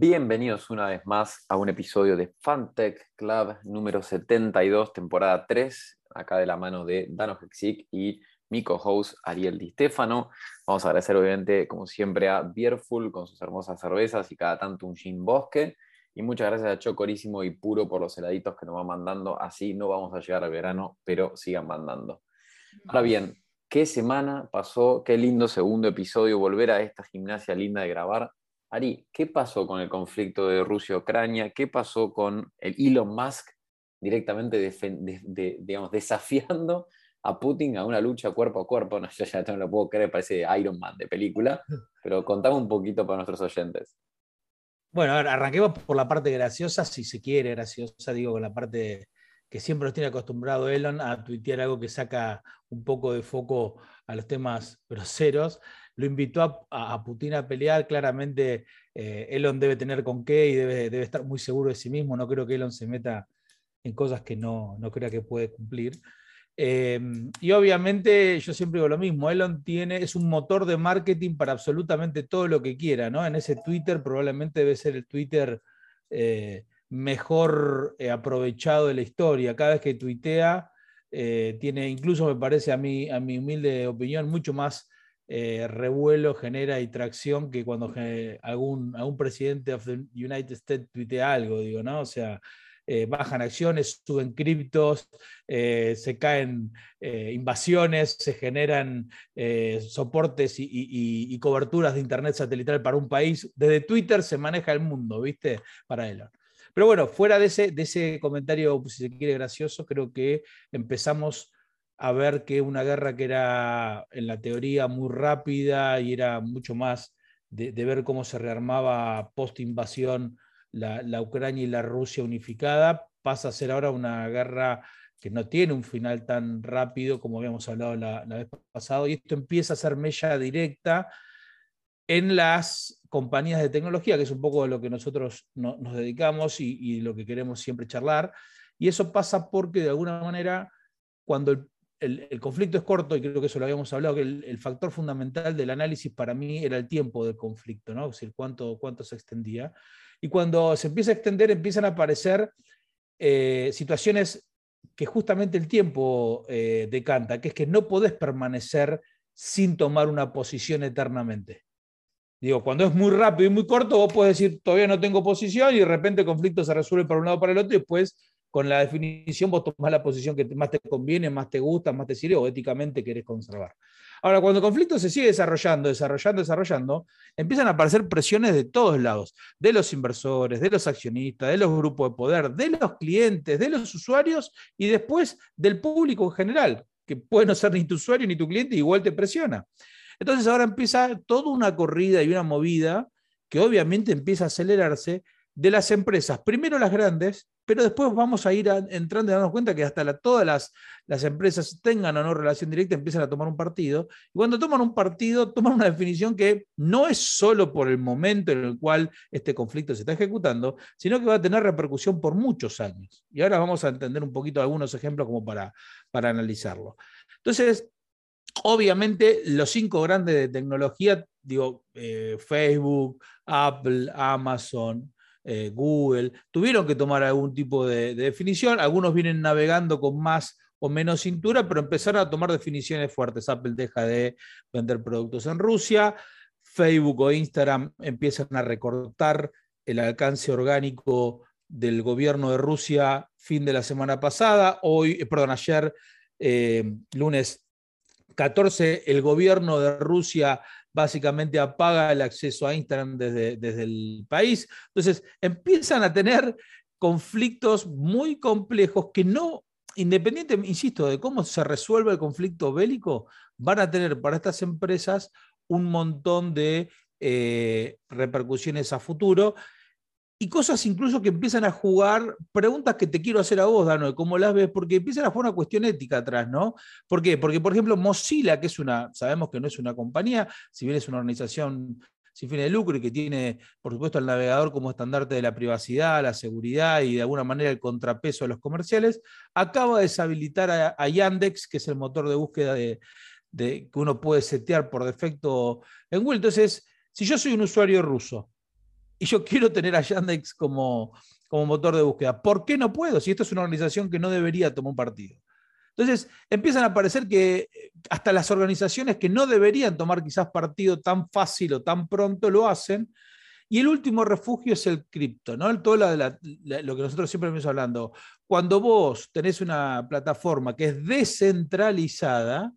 Bienvenidos una vez más a un episodio de Fantech Club número 72, temporada 3, acá de la mano de Dano Hexic y mi co-host Ariel Di Stefano. Vamos a agradecer obviamente, como siempre, a Bierful con sus hermosas cervezas y cada tanto un gin bosque. Y muchas gracias a Chocorísimo y Puro por los heladitos que nos van mandando. Así no vamos a llegar al verano, pero sigan mandando. Ahora bien, qué semana pasó, qué lindo segundo episodio, volver a esta gimnasia linda de grabar. Ari, ¿qué pasó con el conflicto de Rusia-Ucrania? ¿Qué pasó con el Elon Musk directamente digamos, desafiando a Putin a una lucha cuerpo a cuerpo? No, yo ya no lo puedo creer, parece Iron Man de película, pero contame un poquito para nuestros oyentes. Bueno, arranquemos por la parte graciosa, si se quiere graciosa, digo, con la parte que siempre nos tiene acostumbrado Elon a tuitear algo que saca un poco de foco a los temas groseros. Lo invitó a, Putin a pelear, claramente eh, Elon debe tener con qué y debe, debe, estar muy seguro de sí mismo. No creo que Elon se meta en cosas que no, no crea que puede cumplir. Em, y obviamente yo siempre digo lo mismo, Elon tiene, es un motor de marketing para absolutamente todo lo que quiera, ¿no? En ese Twitter probablemente debe ser el Twitter eh, mejor eh, aprovechado de la historia. Cada vez que tuitea, tiene, incluso me parece a mí, a mi humilde opinión, mucho más revuelo, genera y tracción que cuando algún, algún presidente de the United States tuitea algo, digo, ¿no? O sea, eh, bajan acciones, suben criptos, eh, se caen eh, invasiones, se generan soportes y, coberturas de Internet satelital para un país. Desde Twitter se maneja el mundo, ¿viste? Para Elon. Pero bueno, fuera de ese, de ese comentario, si se quiere, gracioso, creo que empezamos a ver que una guerra que era en la teoría muy rápida y era mucho más de, ver cómo se rearmaba post-invasión la, Ucrania y la Rusia unificada, pasa a ser ahora una guerra que no tiene un final tan rápido como habíamos hablado la, vez pasada, y esto empieza a ser mella directa en las compañías de tecnología, que es un poco lo que nosotros nos dedicamos y, lo que queremos siempre charlar. Y eso pasa porque de alguna manera, cuando el, conflicto es corto, y creo que eso lo habíamos hablado, que el, factor fundamental del análisis para mí era el tiempo del conflicto, ¿no? es decir, cuánto, cuánto se extendía. Y cuando se empieza a extender, empiezan a aparecer eh, situaciones que justamente el tiempo eh, decanta, que es que no podés permanecer sin tomar una posición eternamente. Digo, cuando es muy rápido y muy corto, vos podés decir, todavía no tengo posición, y de repente el conflicto se resuelve para un lado o para el otro, y después, con la definición, vos tomás la posición que más te conviene, más te gusta, más te sirve, o éticamente querés conservar. Ahora, cuando el conflicto se sigue desarrollando, desarrollando, desarrollando, empiezan a aparecer presiones de todos lados, de los inversores, de los accionistas, de los grupos de poder, de los clientes, de los usuarios y después del público en general, que puede no ser ni tu usuario ni tu cliente, igual te presiona. Entonces ahora empieza toda una corrida y una movida que obviamente empieza a acelerarse de las empresas, primero las grandes, pero después vamos a ir entrando y darnos cuenta que hasta todas las, empresas tengan o no relación directa, empiezan a tomar un partido. Y cuando toman un partido, toman una definición que no es solo por el momento en el cual este conflicto se está ejecutando, sino que va a tener repercusión por muchos años. Y ahora vamos a entender un poquito algunos ejemplos como para, para analizarlo. Entonces, obviamente, los cinco grandes de tecnología, digo, eh, Facebook, Apple, Amazon, eh, Google, tuvieron que tomar algún tipo de, definición. Algunos vienen navegando con más o menos cintura, pero empezaron a tomar definiciones fuertes. Apple deja de vender productos en Rusia, Facebook o Instagram empiezan a recortar el alcance orgánico del gobierno de Rusia fin de la semana pasada. Hoy, eh, perdón, ayer, eh, lunes 14, el gobierno de Rusia básicamente apaga el acceso a Instagram desde, desde el país. Entonces, empiezan a tener conflictos muy complejos que no, independiente, insisto, de cómo se resuelve el conflicto bélico, van a tener para estas empresas un montón de eh, repercusiones a futuro y cosas incluso que empiezan a jugar, preguntas que te quiero hacer a vos, Dano, de cómo las ves, porque empiezan a jugar una cuestión ética atrás, ¿no? ¿Por qué? Porque, por ejemplo, Mozilla, que es una, sabemos que no es una compañía, si bien es una organización sin fines de lucro y que tiene, por supuesto, el navegador como estandarte de la privacidad, la seguridad y de alguna manera el contrapeso de los comerciales, acaba de deshabilitar a, Yandex, que es el motor de búsqueda de, de, que uno puede setear por defecto en Google. Entonces, si yo soy un usuario ruso, y yo quiero tener a Yandex como, como motor de búsqueda. ¿Por qué no puedo? Si esto es una organización que no debería tomar un partido. Entonces, empiezan a aparecer que eh, hasta las organizaciones que no deberían tomar quizás partido tan fácil o tan pronto lo hacen. Y el último refugio es el cripto, ¿no? Todo lo, que nosotros siempre venimos hablando. Cuando vos tenés una plataforma que es descentralizada,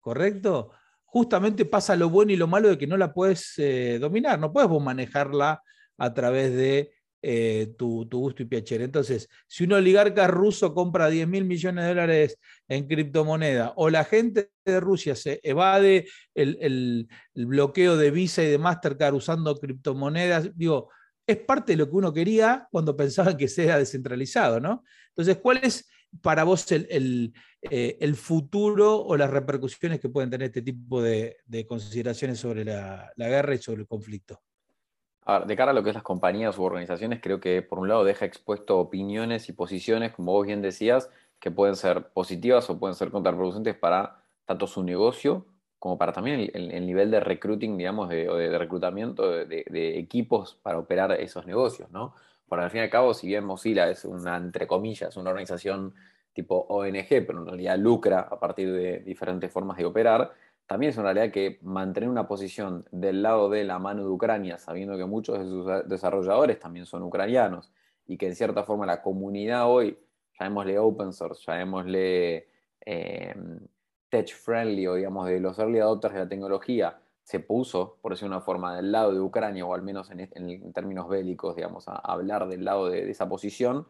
¿correcto? Justamente pasa lo bueno y lo malo de que no la puedes eh, dominar, no puedes vos manejarla a través de eh, tu, gusto y piacere. Entonces, si un oligarca ruso compra 10 mil millones de dólares en criptomoneda o la gente de Rusia se evade el, bloqueo de Visa y de Mastercard usando criptomonedas, digo, es parte de lo que uno quería cuando pensaba que sea descentralizado, ¿no? Entonces, ¿cuál es para vos el, eh, futuro o las repercusiones que pueden tener este tipo de, consideraciones sobre la guerra y sobre el conflicto? De cara a lo que es las compañías u organizaciones, creo que por un lado deja expuesto opiniones y posiciones, como vos bien decías, que pueden ser positivas o pueden ser contraproducentes para tanto su negocio como para también el, nivel de recruiting, digamos, de, o de, reclutamiento de, equipos para operar esos negocios, ¿no? Porque al fin y al cabo, si bien Mozilla es una, entre comillas, una organización tipo ONG, pero en realidad lucra a partir de diferentes formas de operar, también es una realidad que mantener una posición del lado de la mano de Ucrania, sabiendo que muchos de sus desarrolladores también son ucranianos y que en cierta forma la comunidad hoy, llamémosle open source, llamémosle eh, tech friendly o digamos de los early adopters de la tecnología, se puso, por decir una forma, del lado de Ucrania o al menos en, términos bélicos, digamos, a, hablar del lado de esa posición,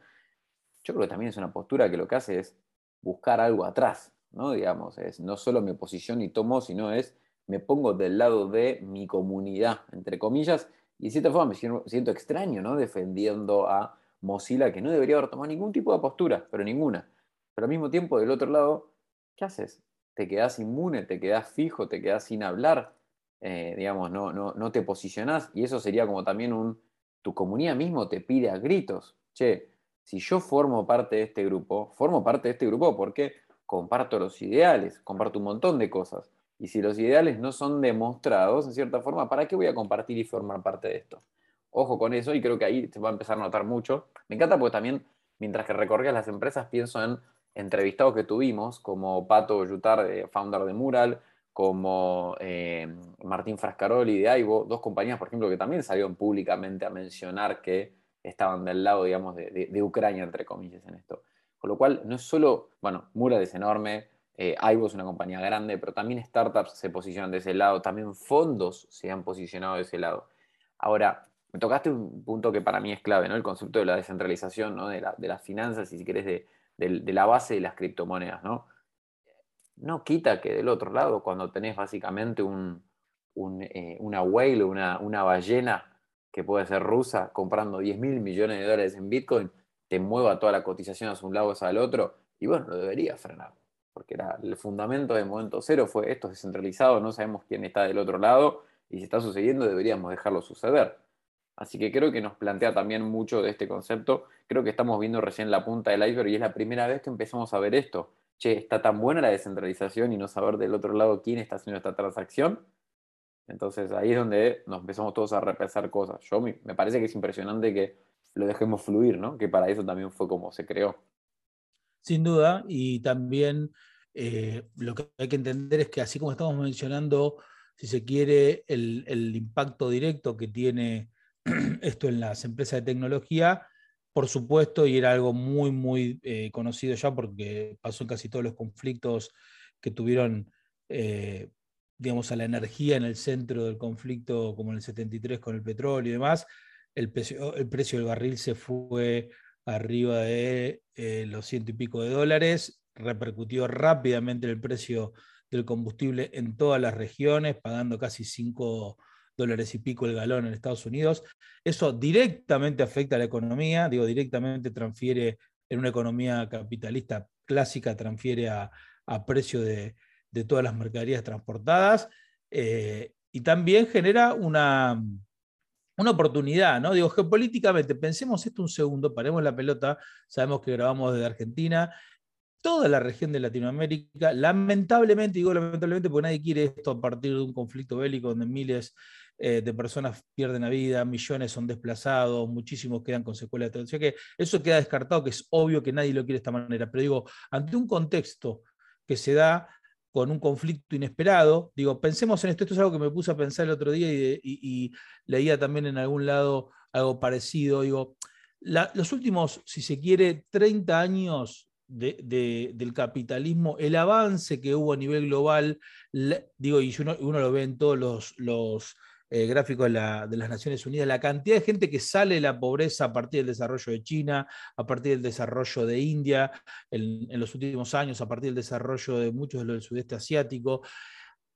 yo creo que también es una postura que lo que hace es buscar algo atrás, ¿no? Digamos, es no solo me posición y tomo, sino es me pongo del lado de mi comunidad, entre comillas, y de cierta forma me siento, extraño, ¿no? Defendiendo a Mozilla, que no debería haber tomado ningún tipo de postura, pero ninguna. Pero al mismo tiempo, del otro lado, ¿qué haces? Te quedas inmune, te quedas fijo, te quedas sin hablar, eh, digamos, no, no, no te posicionás, y eso sería como también un, tu comunidad mismo te pide a gritos, che, si yo formo parte de este grupo, formo parte de este grupo porque comparto los ideales, comparto un montón de cosas. Y si los ideales no son demostrados, en cierta forma, ¿para qué voy a compartir y formar parte de esto? Ojo con eso y creo que ahí se va a empezar a notar mucho. Me encanta porque también, mientras que recorrías las empresas, pienso en entrevistados que tuvimos, como Pato Yutar, founder de Mural, como eh, Martín Frascaroli de Aibo, dos compañías, por ejemplo, que también salieron públicamente a mencionar que estaban del lado, digamos, de Ucrania, entre comillas, en esto. Con lo cual, no es solo, bueno, Mural es enorme, eh, es una compañía grande, pero también startups se posicionan de ese lado, también fondos se han posicionado de ese lado. Ahora, me tocaste un punto que para mí es clave, ¿no? El concepto de la descentralización, ¿no? De, las finanzas, y si querés, de, la base de las criptomonedas, ¿no? No quita que del otro lado, cuando tenés básicamente un, eh, una whale, una, una ballena que puede ser rusa, comprando 10 mil millones de dólares en Bitcoin, te mueva toda la cotización hacia un lado o hacia el otro, y bueno, lo debería frenar, porque era, el fundamento de momento cero fue esto es descentralizado, no sabemos quién está del otro lado, y si está sucediendo deberíamos dejarlo suceder. Así que creo que nos plantea también mucho de este concepto, creo que estamos viendo recién la punta del iceberg y es la primera vez que empezamos a ver esto. Che, está tan buena la descentralización y no saber del otro lado quién está haciendo esta transacción. Entonces ahí es donde nos empezamos todos a repensar cosas. Yo me parece que es impresionante que lo dejemos fluir, ¿no? Que para eso también fue como se creó. Sin duda, y también eh, lo que hay que entender es que así como estamos mencionando, si se quiere, el, impacto directo que tiene esto en las empresas de tecnología, por supuesto, y era algo muy, muy eh, conocido ya porque pasó en casi todos los conflictos que tuvieron, eh, digamos, a la energía en el centro del conflicto, como en el 73 con el petróleo y demás, el precio, el precio del barril se fue arriba de eh, los ciento y pico de dólares, repercutió rápidamente el precio del combustible en todas las regiones, pagando casi 5 dólares y pico el galón en Estados Unidos. Eso directamente afecta a la economía, digo, directamente transfiere en una economía capitalista clásica, transfiere a, precio de, todas las mercaderías transportadas eh, y también genera una, una oportunidad, ¿no? Digo, geopolíticamente, pensemos esto un segundo, paremos la pelota, sabemos que grabamos desde Argentina toda la región de Latinoamérica, lamentablemente, digo lamentablemente porque nadie quiere esto a partir de un conflicto bélico donde miles eh, de personas pierden la vida, millones son desplazados, muchísimos quedan con secuelas o que eso queda descartado, que es obvio que nadie lo quiere de esta manera, pero digo, ante un contexto que se da con un conflicto inesperado, digo, pensemos en esto, esto es algo que me puse a pensar el otro día y, leía también en algún lado algo parecido, digo, los últimos, si se quiere, 30 años del capitalismo, el avance que hubo a nivel global, digo, y uno, lo ve en todos los eh, gráficos de, las Naciones Unidas, la cantidad de gente que sale de la pobreza a partir del desarrollo de China, a partir del desarrollo de India en, los últimos años, a partir del desarrollo de muchos de los del sudeste asiático,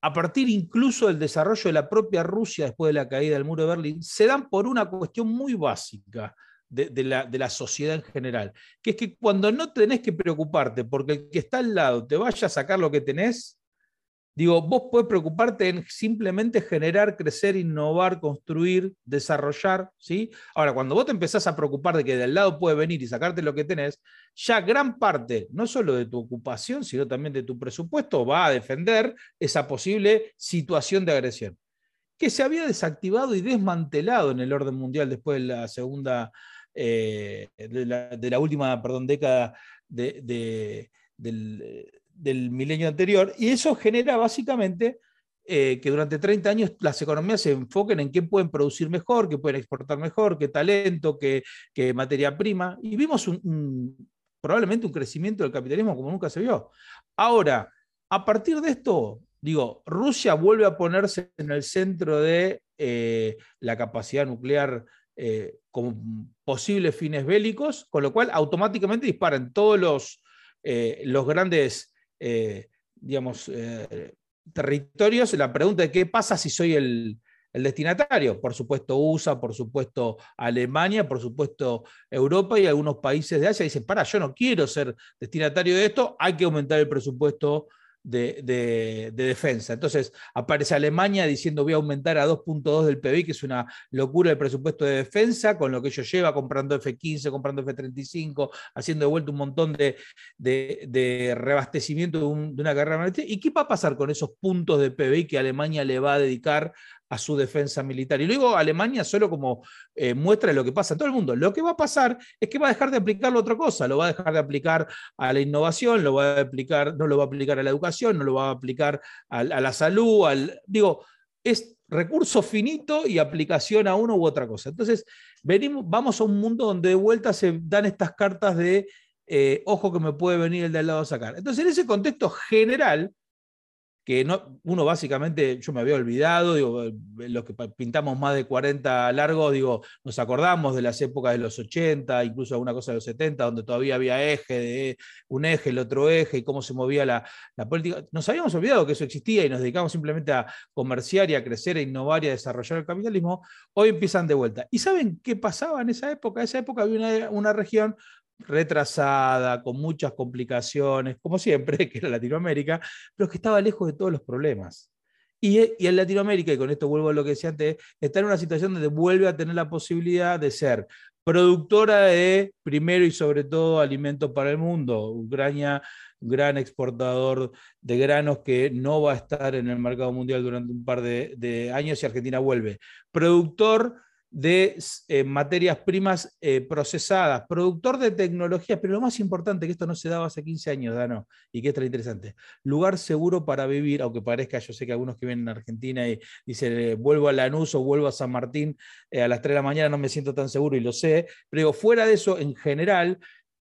a partir incluso del desarrollo de la propia Rusia después de la caída del muro de Berlín, se dan por una cuestión muy básica. De, la, de, la, sociedad en general, que es que cuando no tenés que preocuparte porque el que está al lado te vaya a sacar lo que tenés, Digo, vos podés preocuparte en simplemente generar, crecer, innovar, construir, desarrollar, ¿sí? Ahora, cuando vos te empezás a preocupar de que del lado puede venir y sacarte lo que tenés, ya gran parte, no solo de tu ocupación, sino también de tu presupuesto, va a defender esa posible situación de agresión, que se había desactivado y desmantelado en el orden mundial después de la segunda, eh, de, la, última, perdón, década de, del del milenio anterior, y eso genera básicamente eh, que durante 30 años las economías se enfoquen en qué pueden producir mejor, qué pueden exportar mejor, qué talento, qué, materia prima, y vimos probablemente un crecimiento del capitalismo como nunca se vio. Ahora, a partir de esto, digo, Rusia vuelve a ponerse en el centro de eh, la capacidad nuclear eh, como posibles fines bélicos, con lo cual automáticamente disparan todos los, los grandes eh, digamos, eh, territorios, la pregunta de qué pasa si soy el, destinatario. Por supuesto USA, por supuesto Alemania, por supuesto Europa y algunos países de Asia dicen, para, yo no quiero ser destinatario de esto, hay que aumentar el presupuesto de, defensa. Entonces aparece Alemania diciendo voy a aumentar a 2.2 del PBI, que es una locura el presupuesto de defensa, con lo que ellos lleva comprando F-15, comprando F-35, haciendo de vuelta un montón de, de reabastecimiento de, una carrera ¿Y qué va a pasar con esos puntos de PBI que Alemania le va a dedicar a su defensa militar. Y luego Alemania solo como eh, muestra de lo que pasa en todo el mundo. Lo que va a pasar es que va a dejar de aplicarlo a otra cosa, lo va a dejar de aplicar a la innovación, lo va a aplicar, no lo va a aplicar a la educación, no lo va a aplicar a, la salud, al, digo, es recurso finito y aplicación a uno u otra cosa. Entonces, venimos, vamos a un mundo donde de vuelta se dan estas cartas de eh, ojo que me puede venir el de al lado a sacar. Entonces, en ese contexto general, que no, uno básicamente, yo me había olvidado, digo, los que pintamos más de 40 largos, digo, nos acordamos de las épocas de los 80, incluso alguna cosa de los 70, donde todavía había eje, de un eje, el otro eje, y cómo se movía la, política. Nos habíamos olvidado que eso existía y nos dedicamos simplemente a comerciar y a crecer, a innovar y a desarrollar el capitalismo. Hoy empiezan de vuelta. ¿Y saben qué pasaba en esa época? En esa época había una región retrasada, con muchas complicaciones, como siempre, que era Latinoamérica, pero que estaba lejos de todos los problemas. Y, en Latinoamérica, y con esto vuelvo a lo que decía antes, está en una situación donde vuelve a tener la posibilidad de ser productora de, primero y sobre todo, alimentos para el mundo. Ucrania, gran exportador de granos que no va a estar en el mercado mundial durante un par de, de años y Argentina vuelve. Productor de eh, materias primas eh, procesadas, productor de tecnologías, pero lo más importante, que esto no se daba hace 15 años, Dano, y que es tan interesante, lugar seguro para vivir, aunque parezca, yo sé que algunos que vienen a Argentina y dicen, eh, vuelvo a Lanús o vuelvo a San Martín a las 3 de la mañana, no me siento tan seguro y lo sé, pero fuera de eso, en general,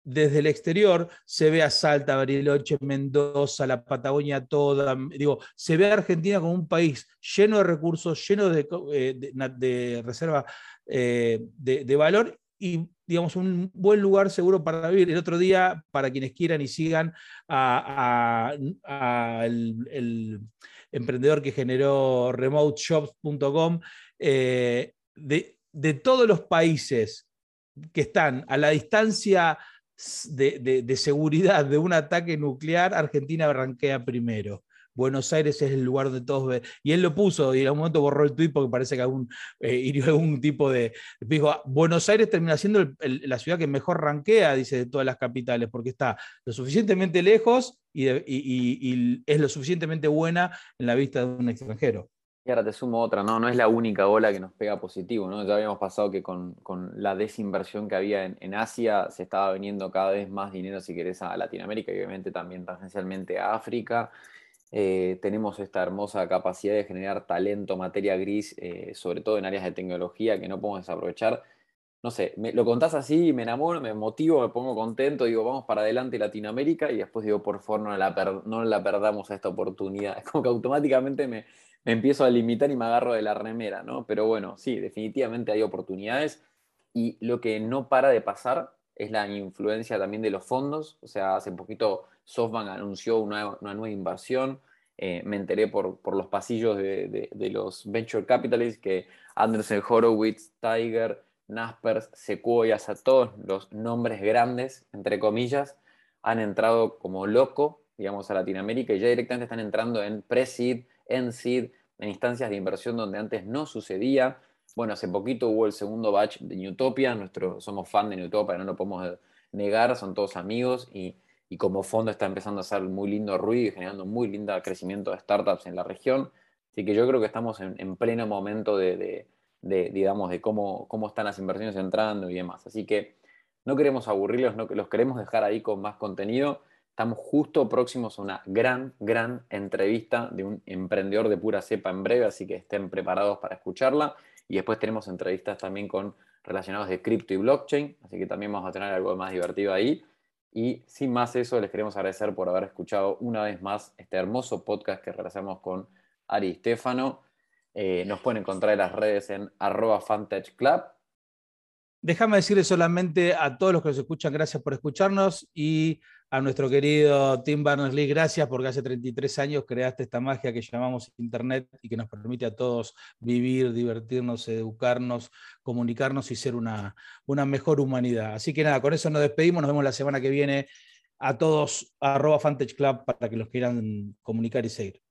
desde el exterior se ve a Salta, Bariloche, Mendoza, la Patagonia toda, digo, se ve a Argentina como un país lleno de recursos, lleno de, eh, reserva eh, de, valor y, digamos, un buen lugar seguro para vivir. El otro día, para quienes quieran y sigan al el, emprendedor que generó remoteshops.com, eh, de, de todos los países que están a la distancia de, seguridad de un ataque nuclear, Argentina arranquea primero. Buenos Aires es el lugar donde todos. Y él lo puso y en algún momento borró el tuit porque parece que algún, eh, hirió algún tipo de... Dijo, ah, Buenos Aires termina siendo la ciudad que mejor rankea, dice, de todas las capitales, porque está lo suficientemente lejos y, y es lo suficientemente buena en la vista de un extranjero. Y ahora te sumo otra, no, no es la única ola que nos pega positivo, ¿no? Ya habíamos pasado que con, la desinversión que había en, Asia se estaba viniendo cada vez más dinero, si querés, a Latinoamérica y obviamente también tangencialmente a África. Eh, tenemos esta hermosa capacidad de generar talento, materia gris, eh, sobre todo en áreas de tecnología que no podemos desaprovechar. No sé, lo contás así, me enamoro, me motivo, me pongo contento, digo, vamos para adelante Latinoamérica y después digo, por favor, no la, no la perdamos a esta oportunidad. Es como que automáticamente me, empiezo a limitar y me agarro de la remera, ¿no? Pero bueno, sí, definitivamente hay oportunidades y lo que no para de pasar es la influencia también de los fondos. O sea, hace poquito SoftBank anunció una, nueva inversión. Eh, me enteré por, por los pasillos de, los venture capitalists que Anderson Horowitz, Tiger, Naspers, Sequoia, a todos los nombres grandes, entre comillas, han entrado como loco, digamos, a Latinoamérica y ya directamente están entrando en pre-seed, en seed, en instancias de inversión donde antes no sucedía. Bueno, hace poquito hubo el segundo batch de Newtopia, Nuestro, somos fan de Newtopia, no lo podemos negar, son todos amigos y, como fondo está empezando a hacer muy lindo ruido y generando muy lindo crecimiento de startups en la región. Así que yo creo que estamos en, pleno momento de, digamos, de cómo, cómo están las inversiones entrando y demás. Así que no queremos aburrirlos, no, los queremos dejar ahí con más contenido. Estamos justo próximos a una gran, gran entrevista de un emprendedor de pura cepa en breve, así que estén preparados para escucharla. Y después tenemos entrevistas también con relacionados de cripto y blockchain, así que también vamos a tener algo más divertido ahí. Y sin más eso, les queremos agradecer por haber escuchado una vez más este hermoso podcast que realizamos con Ari Stefano. Eh, nos pueden encontrar en las redes en arroba Club. Déjame decirle solamente a todos los que nos escuchan, gracias por escucharnos y a nuestro querido Tim Berners-Lee, gracias porque hace 33 años creaste esta magia que llamamos Internet y que nos permite a todos vivir, divertirnos, educarnos, comunicarnos y ser una, una mejor humanidad. Así que nada, con eso nos despedimos, nos vemos la semana que viene. A todos, arroba Club para que los quieran comunicar y seguir.